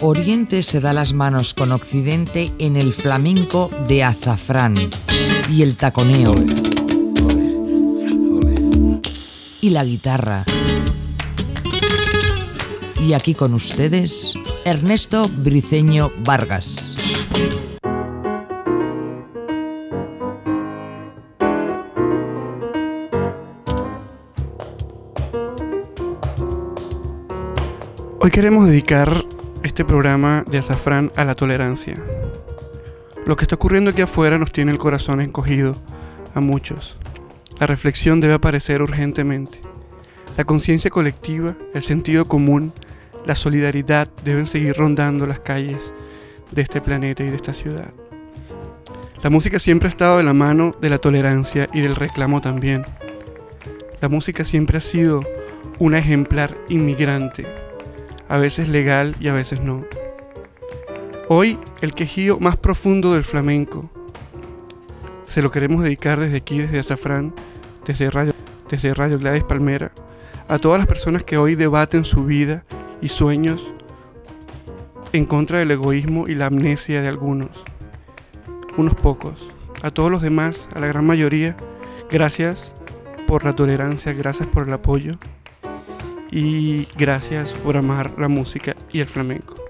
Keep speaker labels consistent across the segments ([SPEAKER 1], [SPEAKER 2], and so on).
[SPEAKER 1] Oriente se da las manos con Occidente en el flamenco de azafrán y el taconeo. Y la guitarra. Y aquí con ustedes, Ernesto Briceño Vargas.
[SPEAKER 2] Hoy queremos dedicar este programa de Azafrán a la tolerancia. Lo que está ocurriendo aquí afuera nos tiene el corazón encogido a muchos. La reflexión debe aparecer urgentemente. La conciencia colectiva, el sentido común, la solidaridad deben seguir rondando las calles de este planeta y de esta ciudad. La música siempre ha estado de la mano de la tolerancia y del reclamo también. La música siempre ha sido un ejemplar inmigrante a veces legal y a veces no. Hoy el quejío más profundo del flamenco se lo queremos dedicar desde aquí, desde Azafrán, desde Radio, desde Radio Gladys Palmera, a todas las personas que hoy debaten su vida y sueños en contra del egoísmo y la amnesia de algunos, unos pocos. A todos los demás, a la gran mayoría, gracias por la tolerancia, gracias por el apoyo y gracias por amar la música y el flamenco.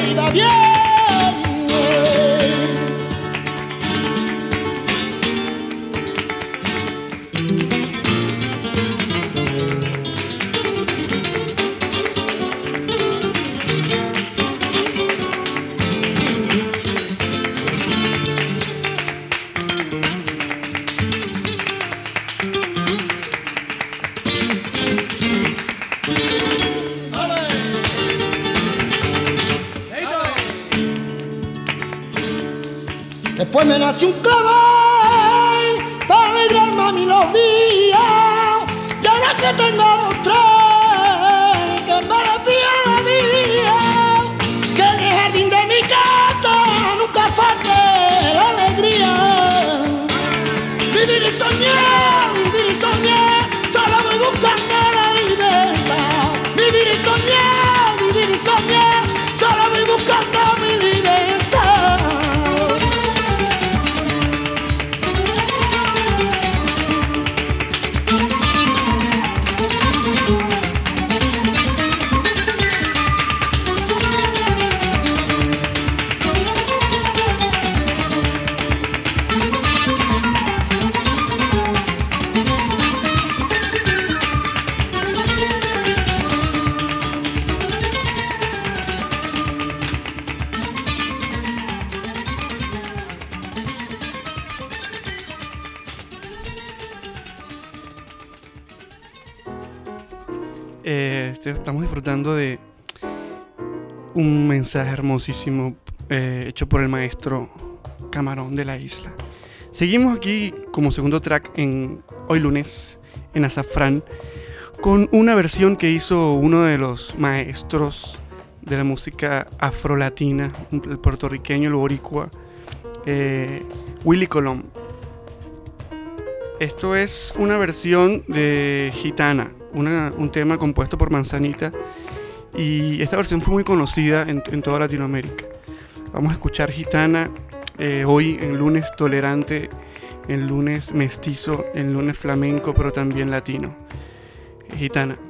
[SPEAKER 3] Después
[SPEAKER 2] mensaje hermosísimo eh, hecho por el maestro Camarón de la isla. Seguimos aquí como segundo track en hoy lunes en Azafrán con una versión que hizo uno de los maestros de la música afrolatina, el puertorriqueño, el boricua, eh, Willy Colón. Esto es una versión de Gitana, un tema compuesto por Manzanita y esta versión fue muy conocida en, toda Latinoamérica. Vamos a escuchar Gitana eh, hoy en lunes tolerante, en lunes mestizo, en lunes flamenco, pero también latino. Gitana.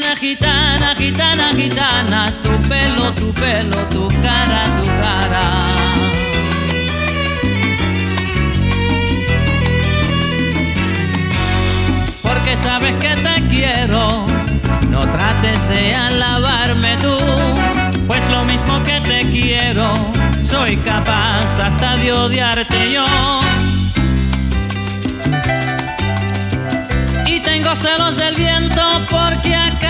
[SPEAKER 4] Gitana, gitana, gitana, gitana, tu pelo, tu pelo, tu cara, tu cara. Porque sabes que te quiero, no trates de alabarme tú, pues lo mismo que te quiero, soy capaz hasta de odiarte yo. y tengo celos del viento porque acá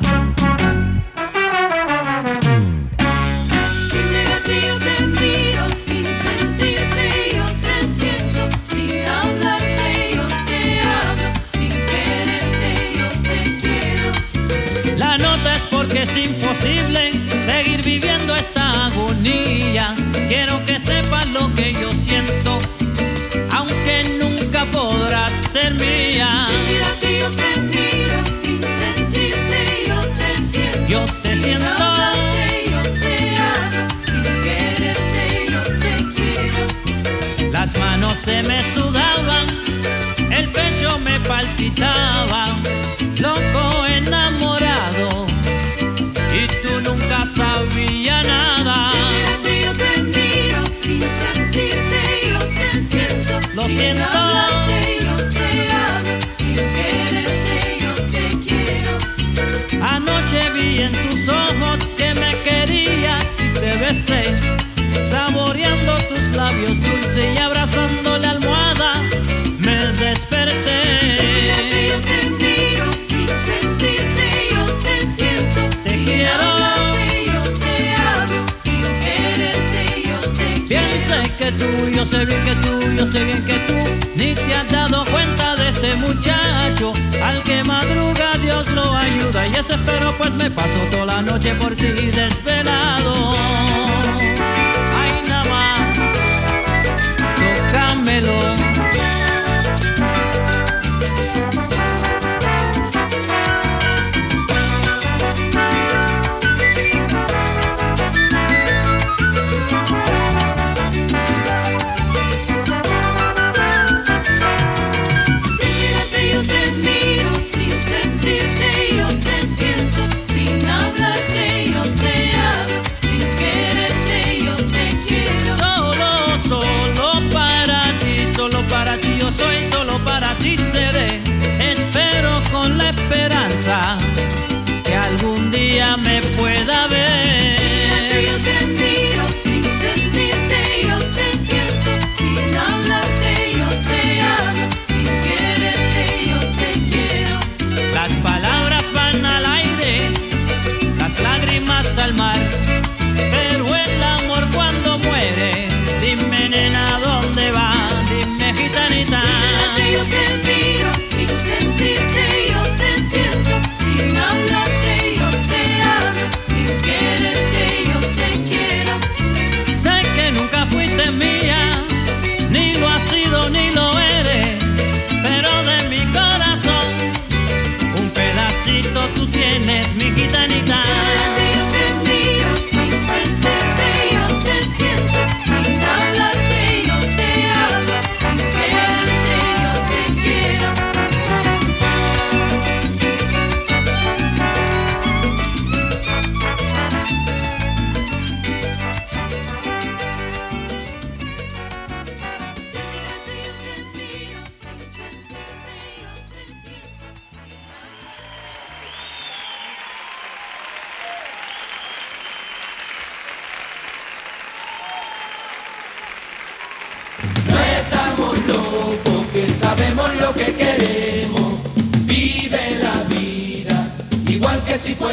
[SPEAKER 4] Sé bien que tú ni te has dado cuenta de este muchacho. Al que madruga Dios lo ayuda y eso espero pues me paso toda la noche por ti desvelado.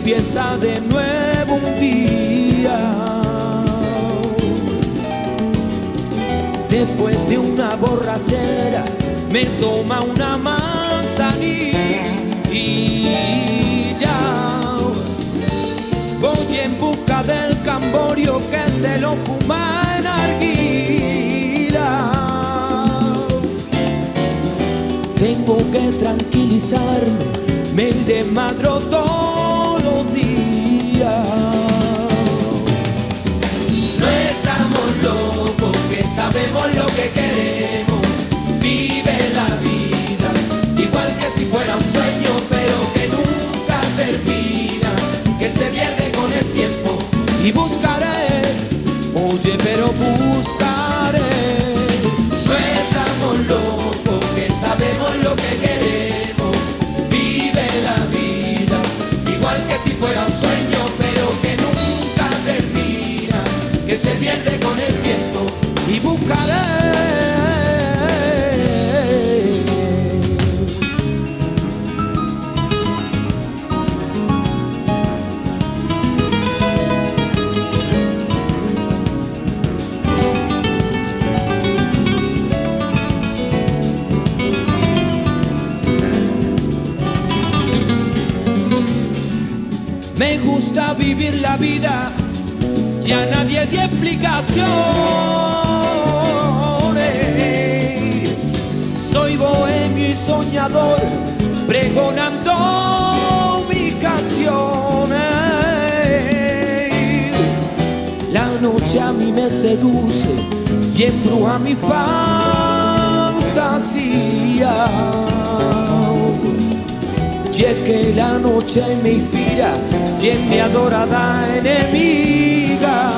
[SPEAKER 5] Empieza de nuevo un día. Después de una borrachera me toma una manzanilla. Voy en busca del camborio que se lo fuma en arguila. Tengo que tranquilizarme, me desmadro todos oye, pero
[SPEAKER 6] vida,
[SPEAKER 5] ya nadie dio explicaciones. Soy bohemio y soñador, pregonando mis canciones. La noche a mí me seduce y embruja mi fantasía y es que la noche me inspira y es mi adorada enemiga.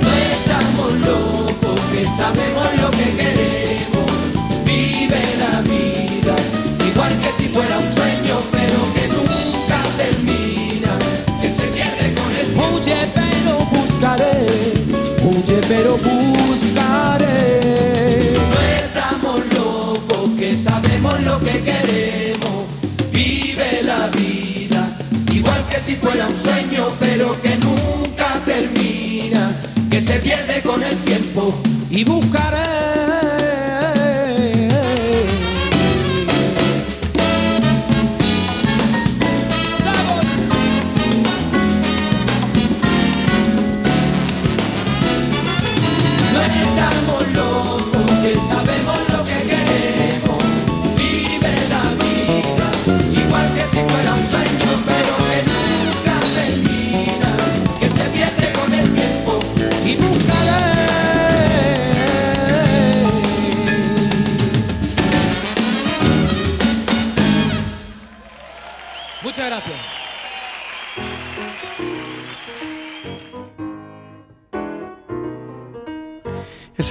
[SPEAKER 6] No estamos locos, que sabemos lo que queremos. Vive la vida, igual que si fuera un sueño, pero que nunca termina, que se pierde con el.
[SPEAKER 5] Huye pero buscaré, huye pero buscaré.
[SPEAKER 6] No estamos locos, que sabemos lo que queremos. Si fuera un sueño, pero que nunca termina, que se pierde con el tiempo.
[SPEAKER 5] y buscaré.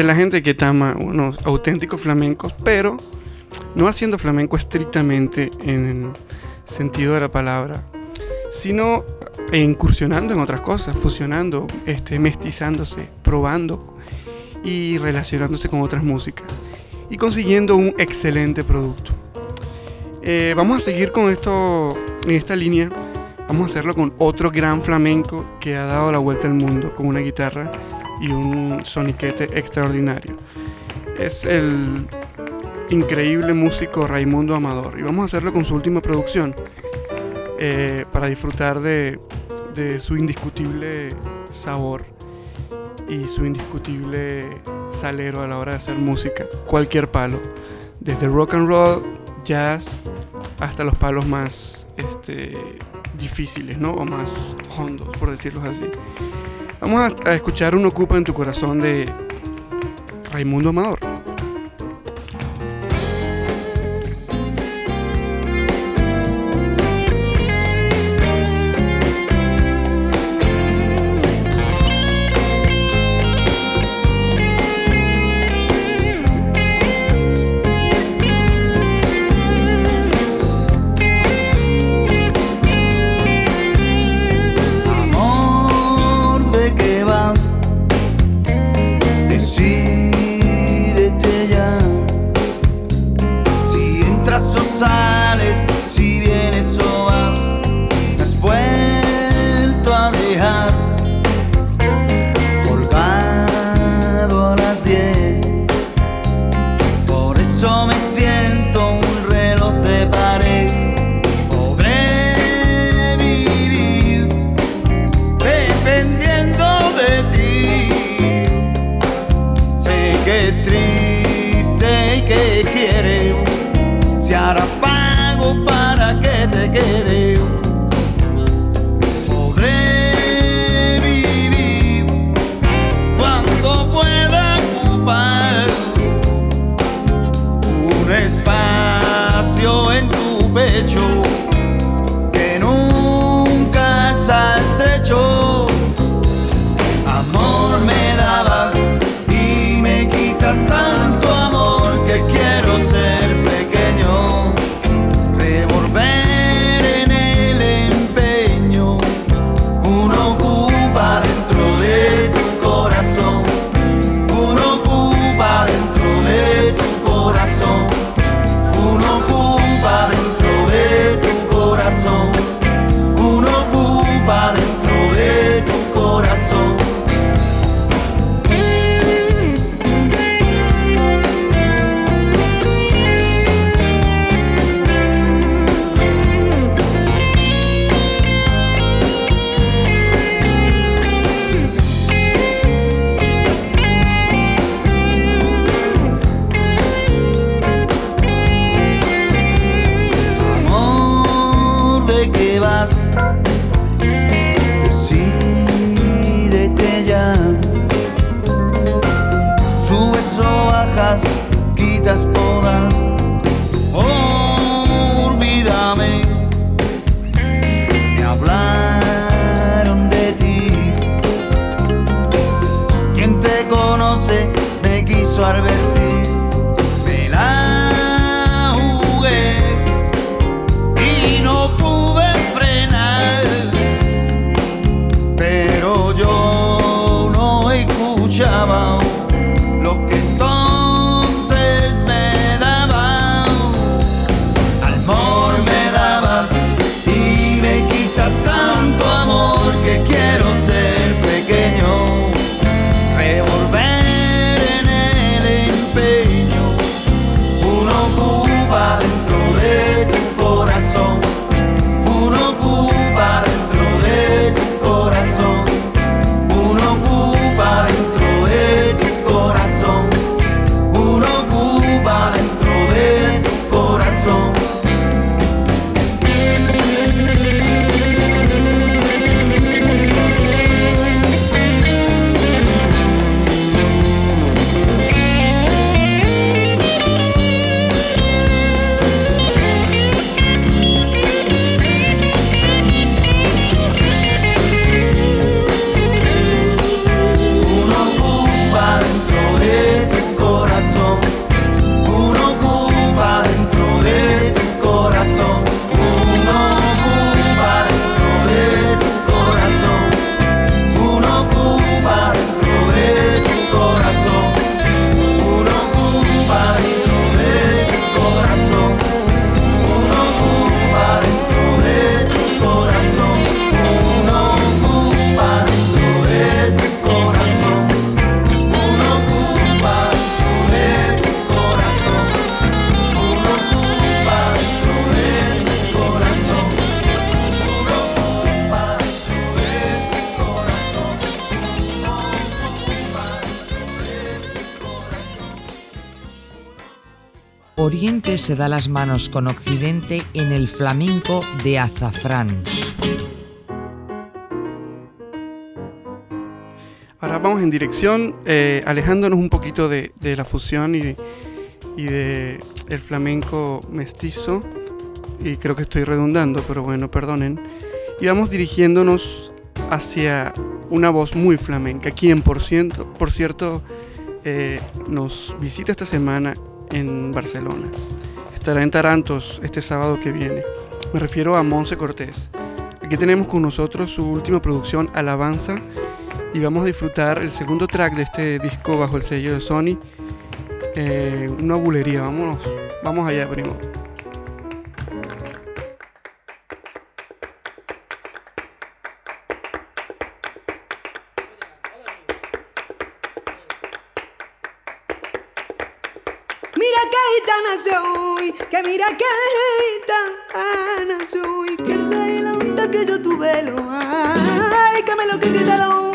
[SPEAKER 2] Es la gente que tama unos auténticos flamencos, pero no haciendo flamenco estrictamente en el sentido de la palabra, sino incursionando en otras cosas, fusionando, este, mestizándose, probando y relacionándose con otras músicas y consiguiendo un excelente producto. Eh, vamos a seguir con esto en esta línea. Vamos a hacerlo con otro gran flamenco que ha dado la vuelta al mundo con una guitarra y un soniquete extraordinario. Es el increíble músico Raimundo Amador y vamos a hacerlo con su última producción eh, para disfrutar de, su indiscutible sabor y su indiscutible salero a la hora de hacer música, cualquier palo, desde rock and roll, jazz, hasta los palos más este, difíciles, ¿no? O más hondos, por decirlo así. Vamos a, escuchar Un Ocupa en tu corazón de Raimundo Amador.
[SPEAKER 7] Se
[SPEAKER 1] da las manos con Occidente en el flamenco de azafrán.
[SPEAKER 2] Ahora vamos en dirección, eh, alejándonos un poquito de, la fusión y, y de el flamenco mestizo. Y creo que estoy redundando, pero bueno, perdonen. Y vamos dirigiéndonos hacia una voz muy flamenca, quien por, por cierto eh, nos visita esta semana en Barcelona. Estará en Tarantos este sábado que viene. Me refiero a Monse Cortés. Aquí tenemos con nosotros su última producción, Alabanza, y vamos a disfrutar el segundo track de este disco bajo el sello de Sony. Eh, una bulería, vámonos. Vamos allá, primo.
[SPEAKER 8] Mira qué gitana soy, que mira qué gitana ah, soy, que el bailonta que yo tuve lo ay, que me lo quité lo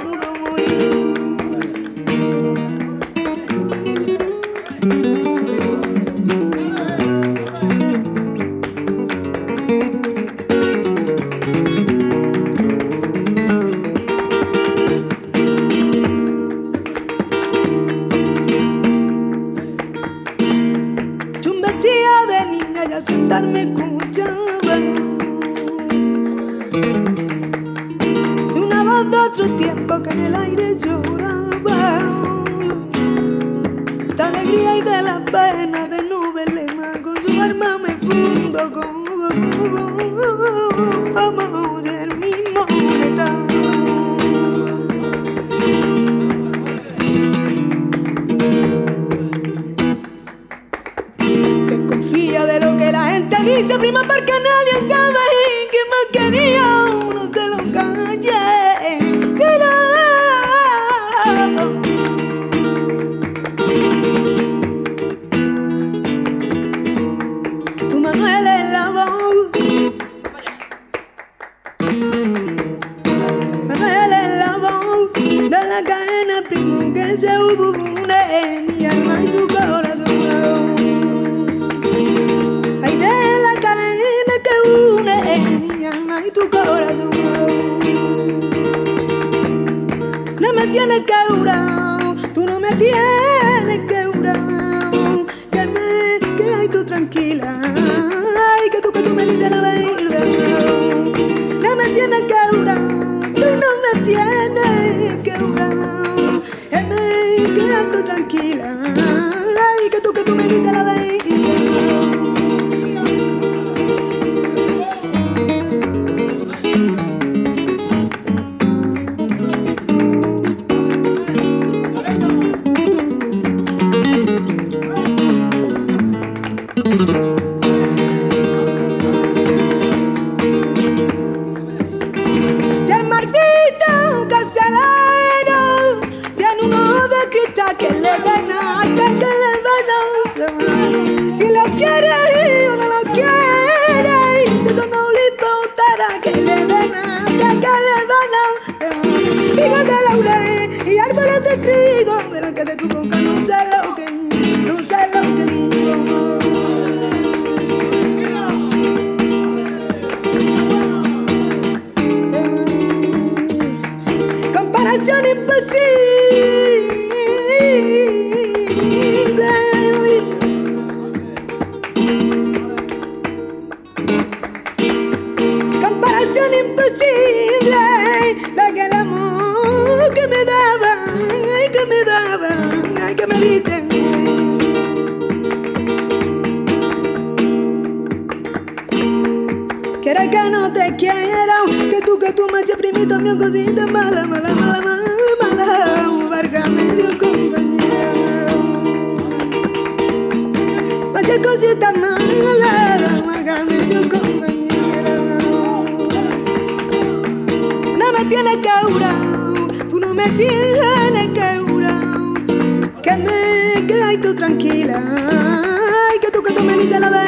[SPEAKER 8] me quedas tú tranquila, ay, que tú, que tú me dices la verdad.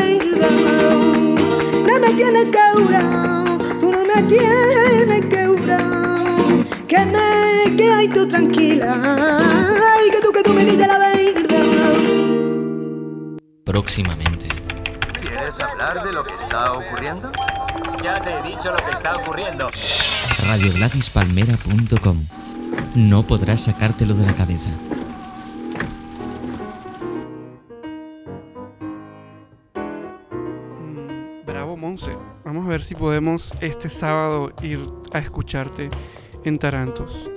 [SPEAKER 8] No me tienes caurao, tú no me tienes caurao, que me quedas tú tranquila, ay, que tú, que tú me dices la verdad.
[SPEAKER 9] Próximamente.
[SPEAKER 10] ¿Quieres hablar de lo que está ocurriendo?
[SPEAKER 11] Ya te he dicho lo que está ocurriendo.
[SPEAKER 9] RadioGladysPalmera.com No podrás sacártelo de la cabeza.
[SPEAKER 2] Si podemos este sábado ir a escucharte en Tarantos.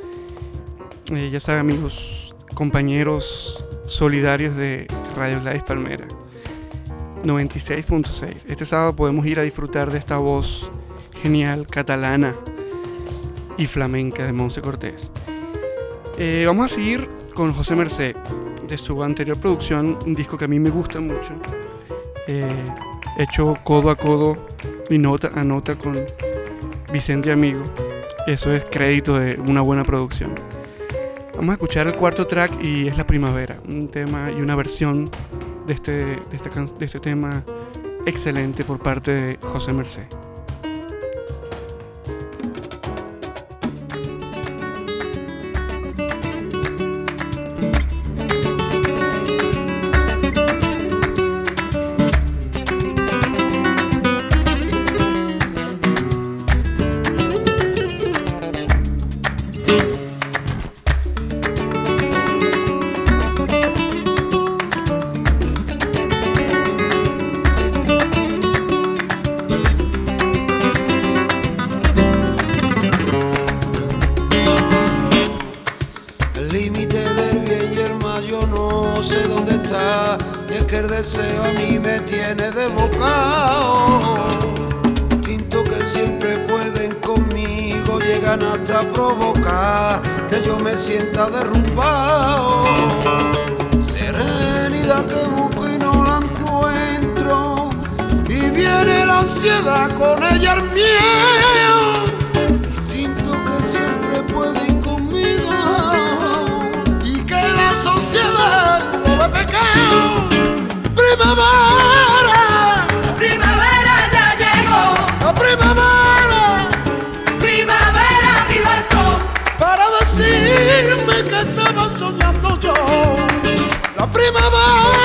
[SPEAKER 2] Eh, ya saben, amigos, compañeros solidarios de Radio Gladys Palmera. 96.6. Este sábado podemos ir a disfrutar de esta voz genial, catalana y flamenca de Monse Cortés. Eh, vamos a seguir con José Merced, de su anterior producción, un disco que a mí me gusta mucho. eh, hecho codo a codo y nota a nota con Vicente Amigo. Eso es crédito de una buena producción. Vamos a escuchar el cuarto track y es La Primavera, un tema y una versión de este, de de este tema excelente por parte de José Merced.
[SPEAKER 12] Deseo a mí me tiene desbocado. Instintos que siempre pueden conmigo Llegan hasta provocar que yo me sienta derrumbado. Serenidad que busco y no la encuentro Y viene la ansiedad con ella el miedo. Instinto que siempre puede ir conmigo y que la sociedad lo ve pecado. Primavera,
[SPEAKER 13] La primavera ya llegó,
[SPEAKER 12] la primavera,
[SPEAKER 13] primavera mi balcón.
[SPEAKER 12] para decirme que estaba soñando yo. La primavera,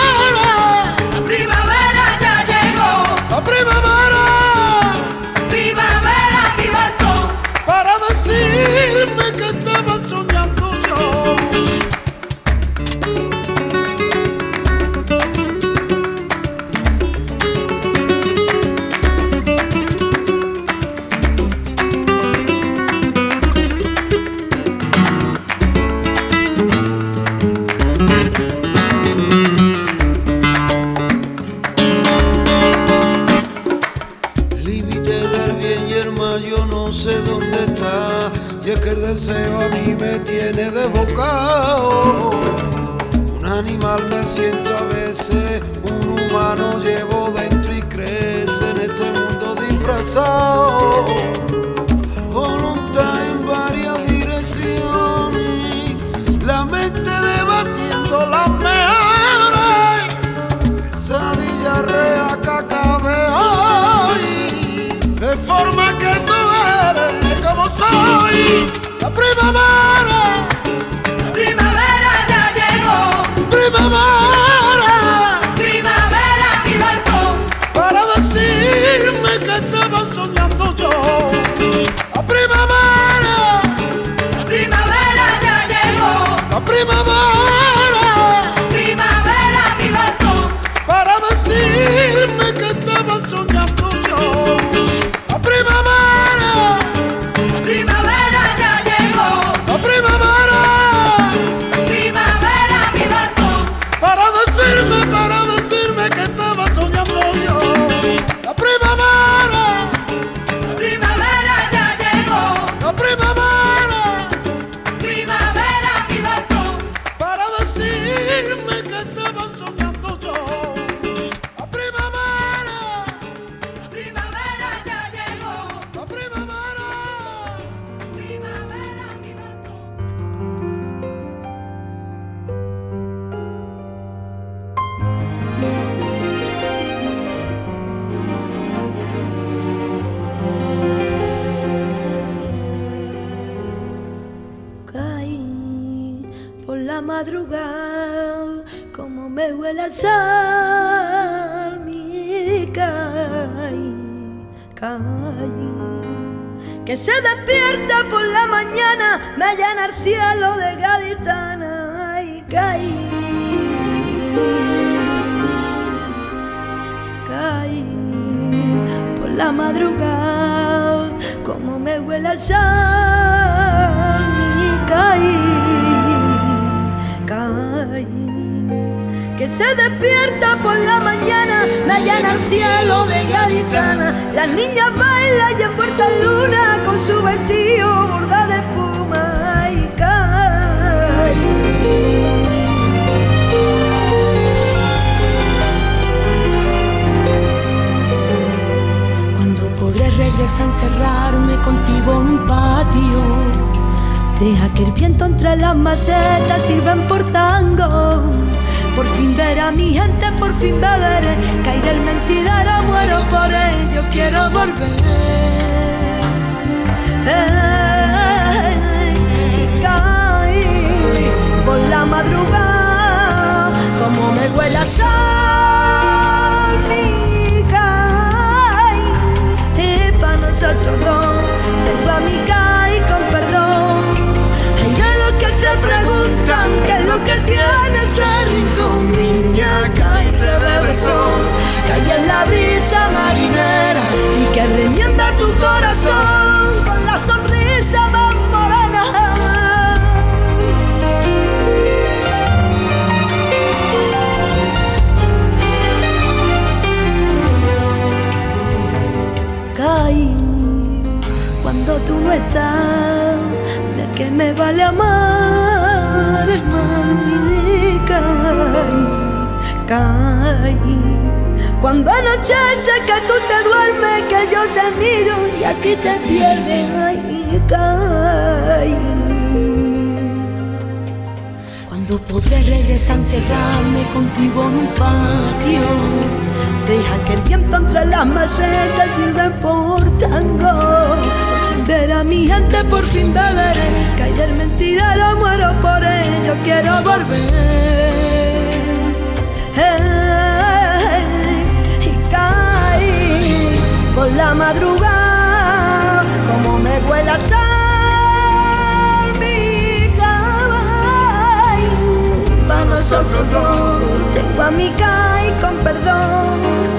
[SPEAKER 13] la
[SPEAKER 12] mente debatiendo las mejores pesadilla rea que hoy. De forma que tú eres como soy la primavera
[SPEAKER 13] la
[SPEAKER 14] madrugada, como me huele al sal y caí, caí. Que se despierta por la mañana, me llena el cielo de gaditana. Las niñas bailan y envuelta en luna con su vestido bordado encerrarme contigo en un patio. Deja que el viento entre las macetas sirvan por tango. Por fin ver a mi gente, por fin beberé. Caí del mentidero, muero por ello, quiero volver. Ey, y caí por la madrugada, como me huele a sal, tengo a mi caí con perdón. Hay de los que se preguntan qué es lo que tiene ese rincón, niña, cae y se bebe el sol. Cae en la brisa marinera y que remienda tu corazón ¿De qué me vale amar, hermano? Caí, caí. Cuando anochece que tú te duermes, que yo te miro y a ti te pierdes, ay, caí. Cuando podré regresar a encerrarme contigo en un patio. Deja que el viento entre las macetas sirva por tango. Ver a mi gente, por fin beberé. Caer mentidero, muero por ello, quiero volver. Y caí por la madrugada, como me huele a sal, mi caballo para nosotros dos. Tengo a mi Kai con perdón.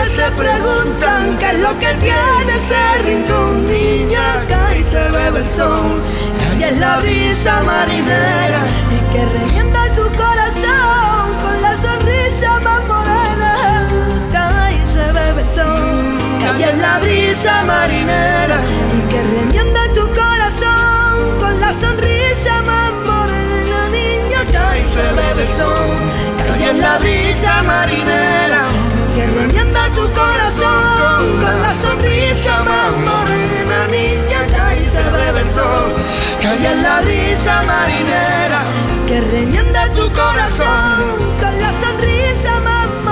[SPEAKER 14] Que se preguntan qué es lo que tiene ese rincón. Niña, Kai se bebe el sol. Cae en la brisa marinera y que remienda tu corazón con la sonrisa más morena. Kai se bebe el sol. Cae en la brisa marinera y que remienda tu corazón con la sonrisa más morena. Niña, cae y se bebe el sol. Cae en la brisa marinera y que remienda tu corazón con la sonrisa más morena. Niña, cae y se bebe el sol. En la brisa marinera que remienda tu corazón con la sonrisa más.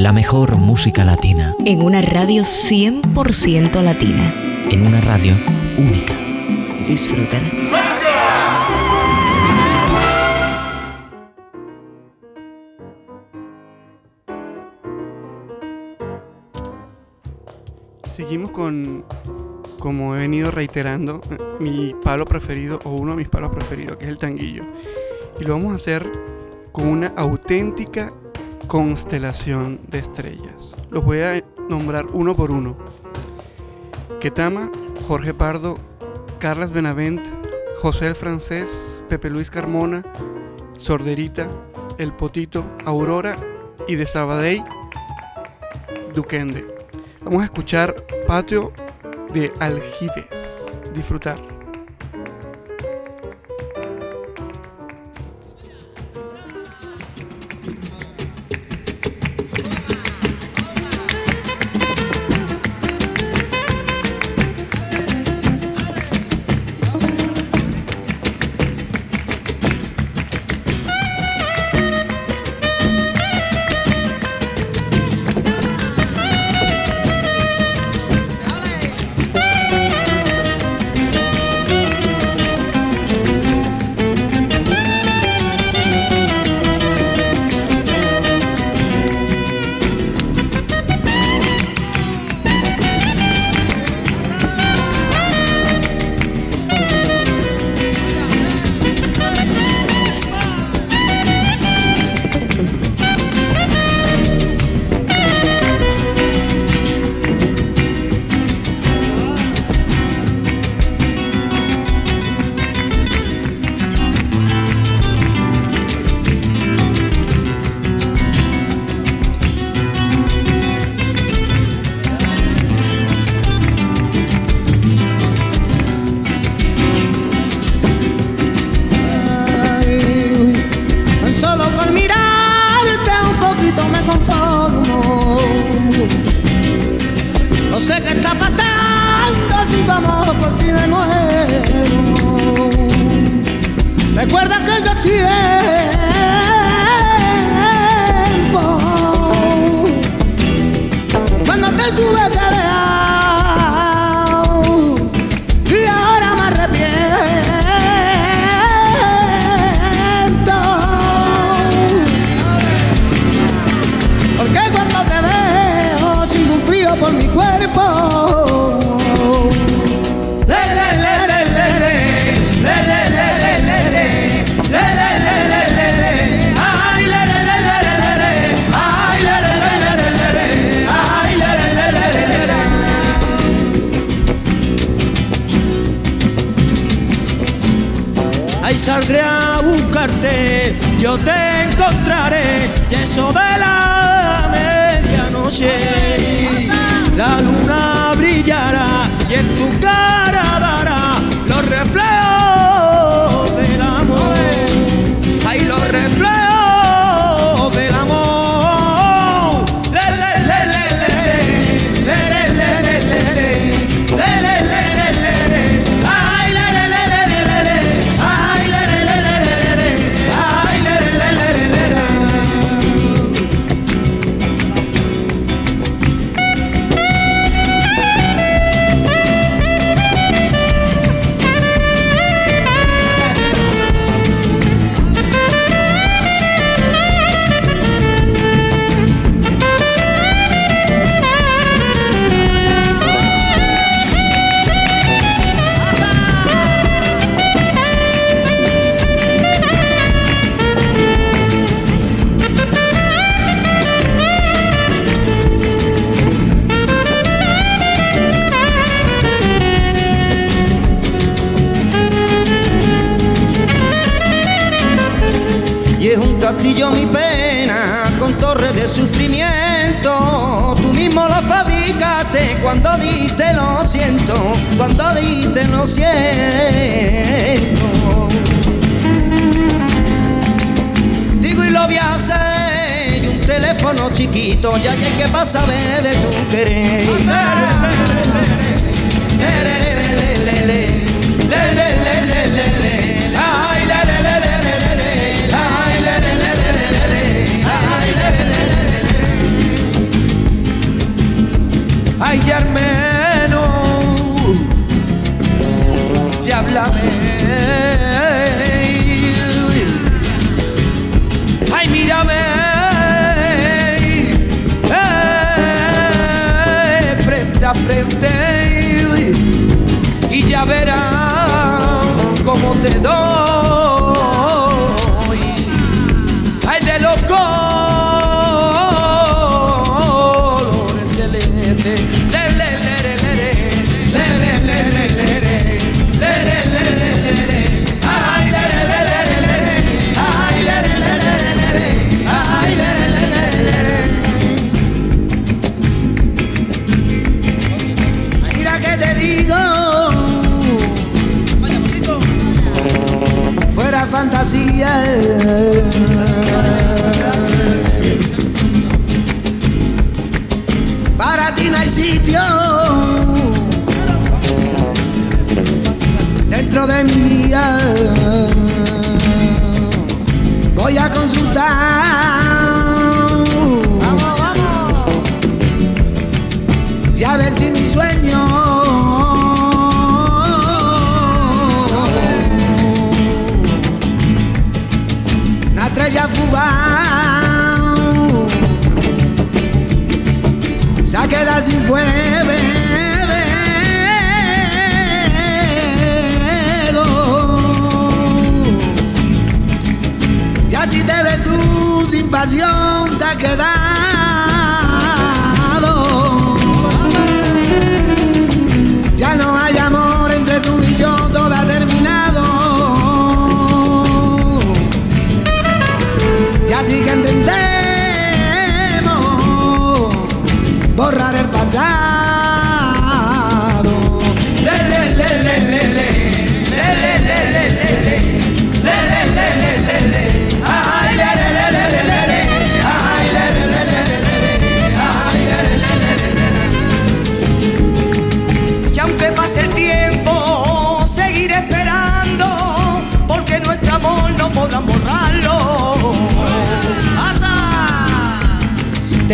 [SPEAKER 9] La mejor música latina
[SPEAKER 15] En una radio 100% latina.
[SPEAKER 9] en una radio única.
[SPEAKER 15] Disfrútala.
[SPEAKER 2] Seguimos con, como he venido reiterando, mi palo preferido o uno de mis palos preferidos, que es el tanguillo. Y lo vamos a hacer con una auténtica constelación de estrellas. Los voy a nombrar uno por uno. Ketama, Jorge Pardo, Carlas Benavent, José el Francés, Pepe Luis Carmona, Sorderita, El Potito, Aurora y de Sabadell, Duquende. Vamos a escuchar Patio de Aljibes. Disfrutar.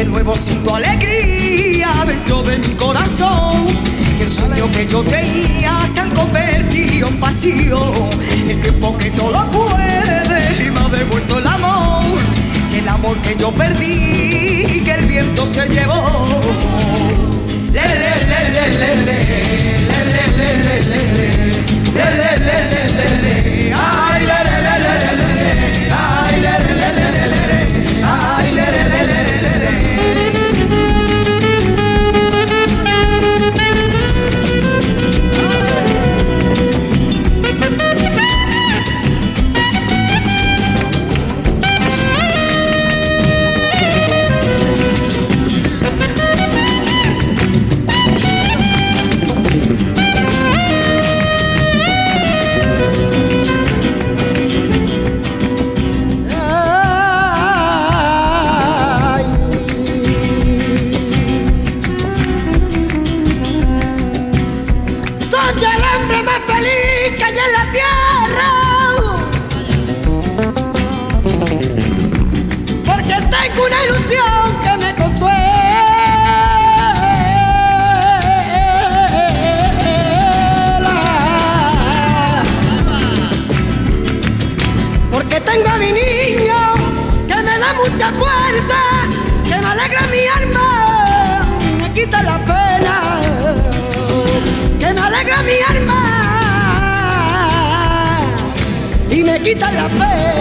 [SPEAKER 16] Vuelvo siento alegría dentro de mi corazón. El sueño que yo tenía se han convertido en pasión. El tiempo que todo lo puede me ha devuelto el amor. Y el amor que yo perdí que el viento se llevó. Le, le, le, le, le, le, le, le, le, le, le, le, le, le, le, le, le, le, le,
[SPEAKER 14] quita la pena.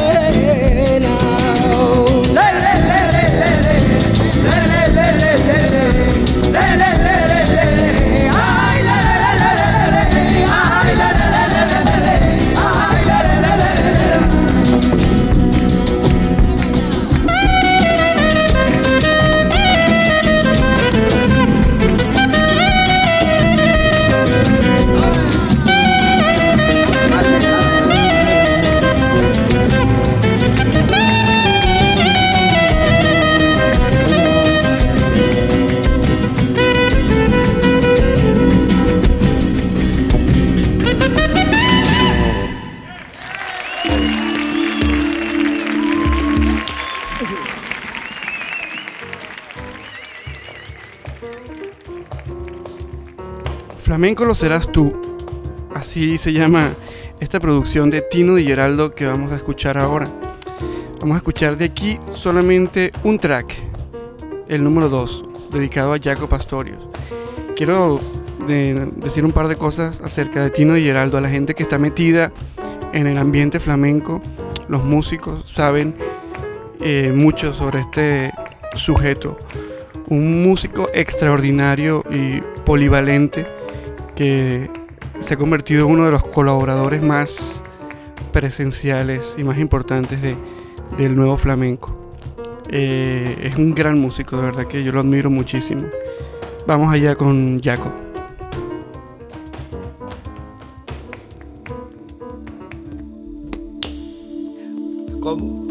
[SPEAKER 2] Flamenco lo tú. Así se llama esta producción de Tino Di Geraldo que vamos a escuchar ahora. Vamos a escuchar de aquí solamente un track, el número 2, dedicado a Jaco Pastorius. Quiero de- decir un par de cosas acerca de Tino Di Geraldo. A la gente que está metida en el ambiente flamenco, los músicos saben eh, mucho sobre este sujeto. Un músico extraordinario y polivalente que se ha convertido en uno de los colaboradores más presenciales y más importantes de- del nuevo flamenco. Eh, es un gran músico, de verdad que yo lo admiro muchísimo. Vamos allá con Jaco.
[SPEAKER 17] ¿Cómo?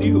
[SPEAKER 18] eu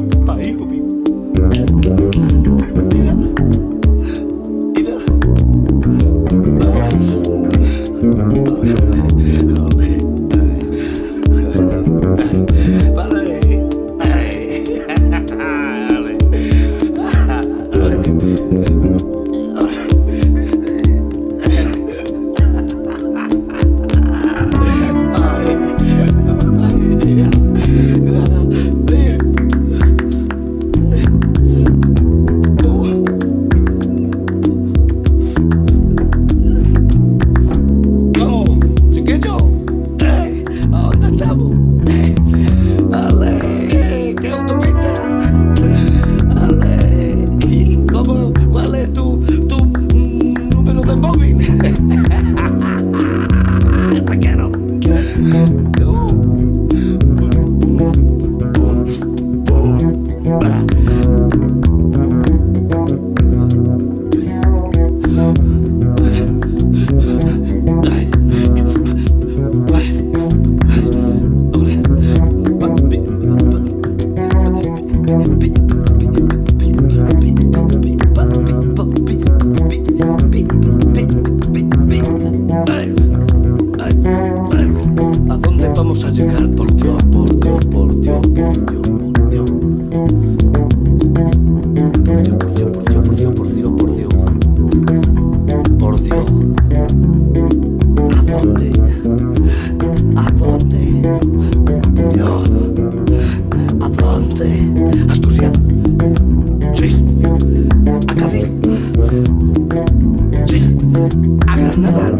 [SPEAKER 18] A Granada.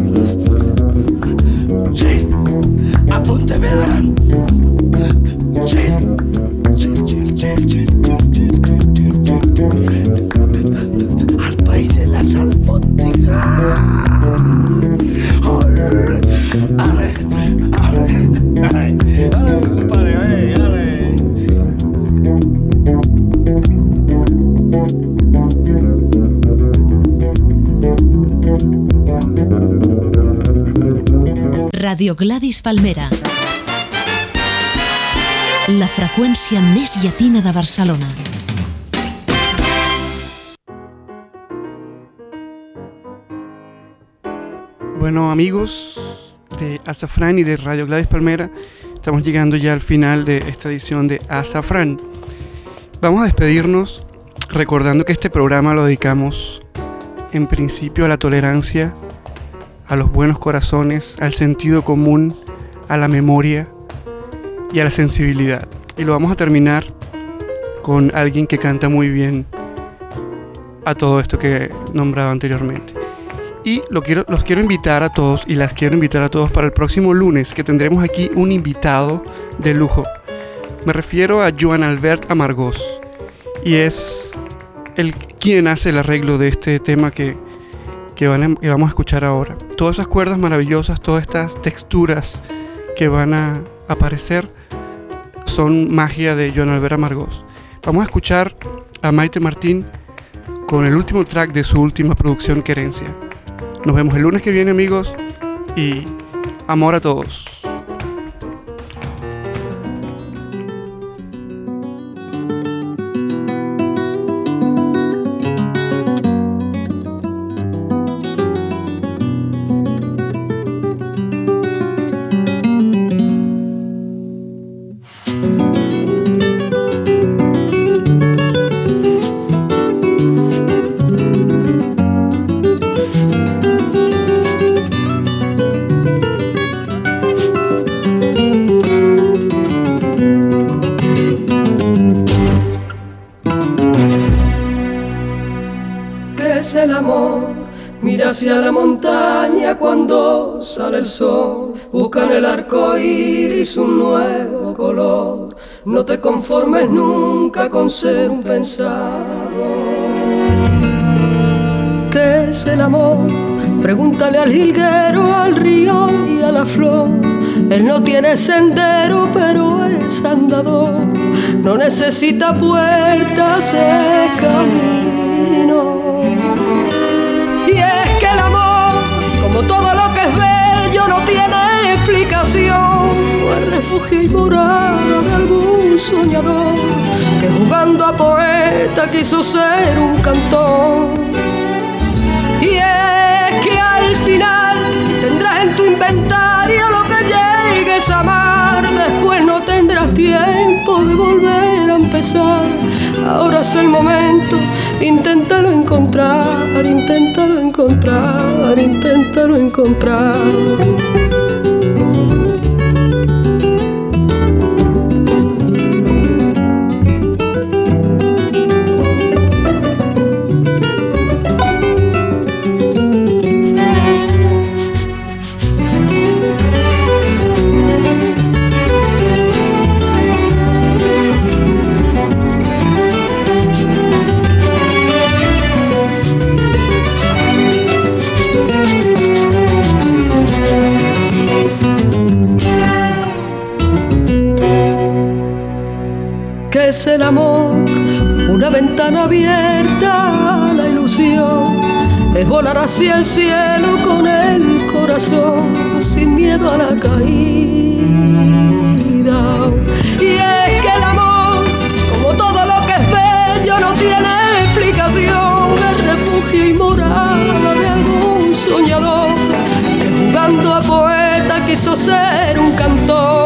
[SPEAKER 18] Sí. A Pontevedra. Sí.
[SPEAKER 19] Radio Gladys Palmera. La freqüència més llatina de Barcelona.
[SPEAKER 2] Bueno, amigos de Azafrán y de Radio Gladys Palmera, estamos llegando ya al final de esta edición de Azafrán. Vamos a despedirnos recordando que este programa lo dedicamos en principio a la tolerancia, a los buenos corazones, al sentido común, a la memoria y a la sensibilidad. Y lo vamos a terminar con alguien que canta muy bien a todo esto que he nombrado anteriormente. Y los quiero invitar a todos y las quiero invitar a todos para el próximo lunes que tendremos aquí un invitado de lujo. Me refiero a Joan Albert Amargós y es el quien hace el arreglo de este tema que, que, van que vamos a escuchar ahora. Todas esas cuerdas maravillosas, todas estas texturas que van a aparecer son magia de Joan Albert Amargós. Vamos a escuchar a Maite Martín con el último track de su última producción Querencia. Nos vemos el lunes que viene amigos y amor a todos.
[SPEAKER 13] En el arco iris un nuevo color. No te conformes nunca con ser un pensado. ¿Qué es el amor? Pregúntale al jilguero, al río y a la flor. Él no tiene sendero, pero es andador. No necesita puertas, es camino. Y es que el amor, como todo lo que es bello, no tiene explicación. Es refugio y morada de algún soñador que jugando a poeta quiso ser un cantor. Y es que al final tendrás en tu inventario lo que llegues amar. Después no tendrás tiempo de volver a empezar. Ahora es el momento, inténtalo encontrar, inténtalo encontrar, inténtalo encontrar. Ventana abierta la ilusión. Es volar hacia el cielo con el corazón, sin miedo a la caída. Y es que el amor, como todo lo que es bello, no tiene explicación. Es refugio y morada de algún soñador que jugando a poeta quiso ser un cantor.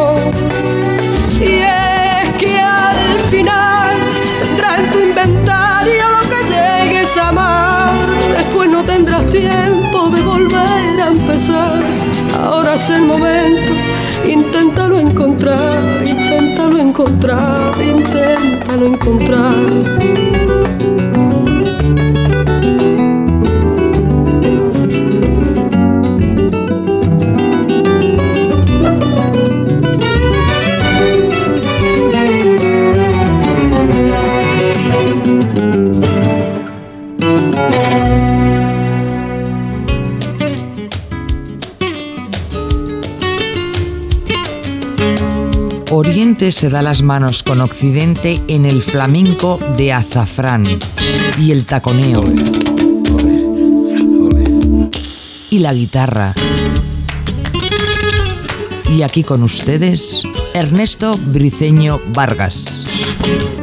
[SPEAKER 13] Ahora es el momento, inténtalo encontrar, inténtalo encontrar, inténtalo encontrar.
[SPEAKER 1] Se da las manos con Occidente en el flamenco de azafrán y el taconeo y la guitarra. Y aquí con ustedes, Ernesto Briceño Vargas.